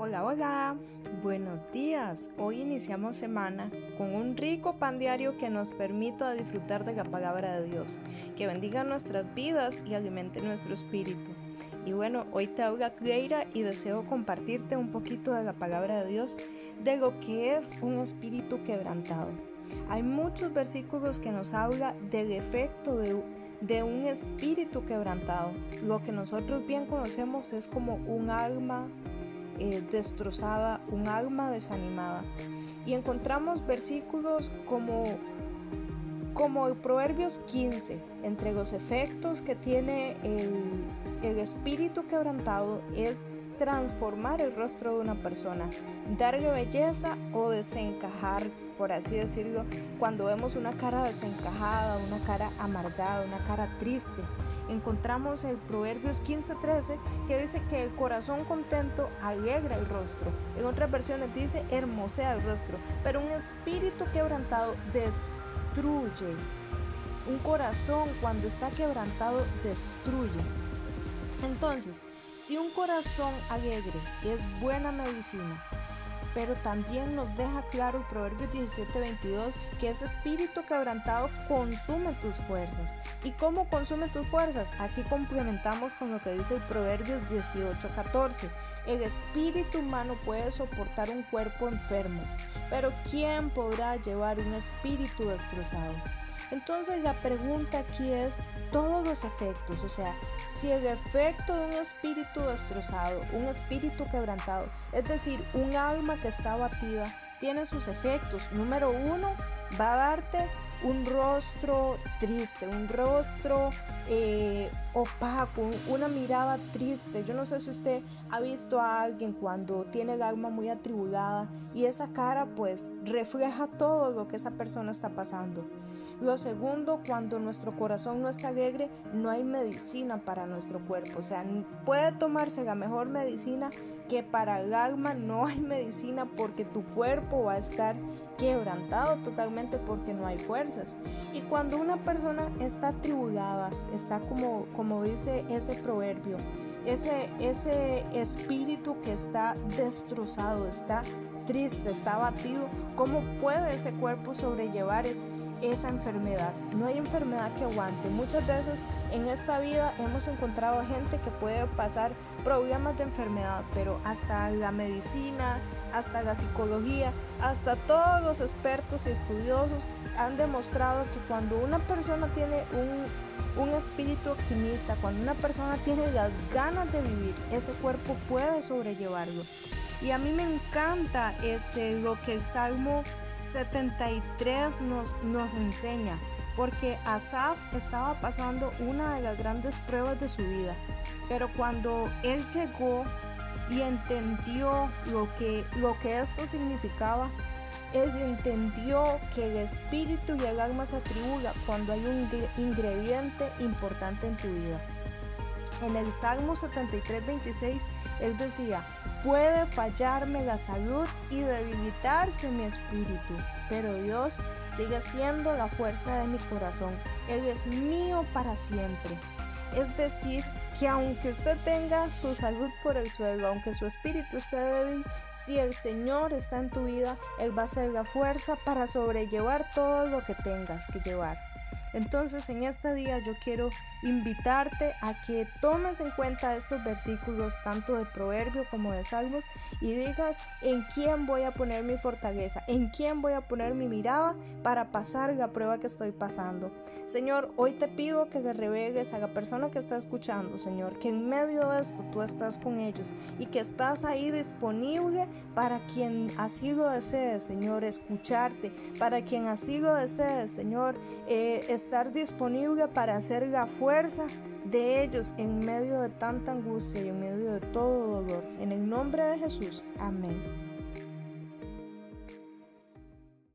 Hola, hola, buenos días. Hoy iniciamos semana con un rico pan diario que nos permita disfrutar de la palabra de Dios, que bendiga nuestras vidas y alimente nuestro espíritu. Y bueno, hoy te habla Cleira y deseo compartirte un poquito de la palabra de Dios, de lo que es un espíritu quebrantado. Hay muchos versículos que nos habla del efecto de de un espíritu quebrantado. Lo que nosotros bien conocemos es como un alma eh, destrozada, un alma desanimada. Y encontramos versículos como, como Proverbios 15, entre los efectos que tiene el, el espíritu quebrantado es transformar el rostro de una persona, darle belleza o desencajar, por así decirlo, cuando vemos una cara desencajada, una cara amargada, una cara triste. Encontramos el Proverbios 15:13 que dice que el corazón contento alegra el rostro. En otras versiones dice hermosea el rostro, pero un espíritu quebrantado destruye. Un corazón cuando está quebrantado destruye. Entonces, si un corazón alegre es buena medicina, pero también nos deja claro el Proverbio 17:22 que ese espíritu quebrantado consume tus fuerzas. ¿Y cómo consume tus fuerzas? Aquí complementamos con lo que dice el Proverbio 18:14. El espíritu humano puede soportar un cuerpo enfermo, pero ¿quién podrá llevar un espíritu destrozado? Entonces la pregunta aquí es todos los efectos, o sea, si el efecto de un espíritu destrozado, un espíritu quebrantado, es decir, un alma que está abatida, tiene sus efectos. Número uno, va a darte un rostro triste, un rostro eh, opaco, una mirada triste. Yo no sé si usted ha visto a alguien cuando tiene el alma muy atribulada y esa cara pues refleja todo lo que esa persona está pasando. Lo segundo, cuando nuestro corazón no está alegre, no hay medicina para nuestro cuerpo. O sea, puede tomarse la mejor medicina que para el alma no hay medicina porque tu cuerpo va a estar quebrantado totalmente porque no hay Y cuando una persona está atribulada, está como, como dice ese proverbio, ese, ese espíritu que está destrozado, está triste, está abatido, ¿cómo puede ese cuerpo sobrellevar esa enfermedad? No hay enfermedad que aguante. Muchas veces en esta vida hemos encontrado gente que puede pasar problemas de enfermedad, pero hasta la medicina, hasta la psicología, hasta todos los expertos y estudiosos han demostrado que cuando una persona tiene un, un espíritu optimista, cuando una persona tiene las ganas de vivir, ese cuerpo puede sobrellevarlo. Y a mí me encanta este, lo que el Salmo 73 nos, nos enseña, porque Asaf estaba pasando una de las grandes pruebas de su vida, pero cuando él llegó y entendió lo que, lo que esto significaba, él entendió que el espíritu y el alma se atribulan cuando hay un ingrediente importante en tu vida. En el Salmo 73, 26, él decía, puede fallarme la salud y debilitarse mi espíritu, pero Dios sigue siendo la fuerza de mi corazón. Él es mío para siempre. Es decir, que aunque usted tenga su salud por el suelo, aunque su espíritu esté débil, si el Señor está en tu vida, Él va a ser la fuerza para sobrellevar todo lo que tengas que llevar. Entonces en este día yo quiero invitarte a que tomes en cuenta estos versículos tanto de Proverbio como de Salmos y digas en quién voy a poner mi fortaleza, en quién voy a poner mi mirada para pasar la prueba que estoy pasando. Señor, hoy te pido que le reveles a la persona que está escuchando, Señor, que en medio de esto tú estás con ellos y que estás ahí disponible para quien así lo desee, Señor, escucharte, para quien así lo desee, Señor, eh, estar disponible para hacer la fuerza de ellos en medio de tanta angustia y en medio de todo dolor. En el nombre de Jesús, amén.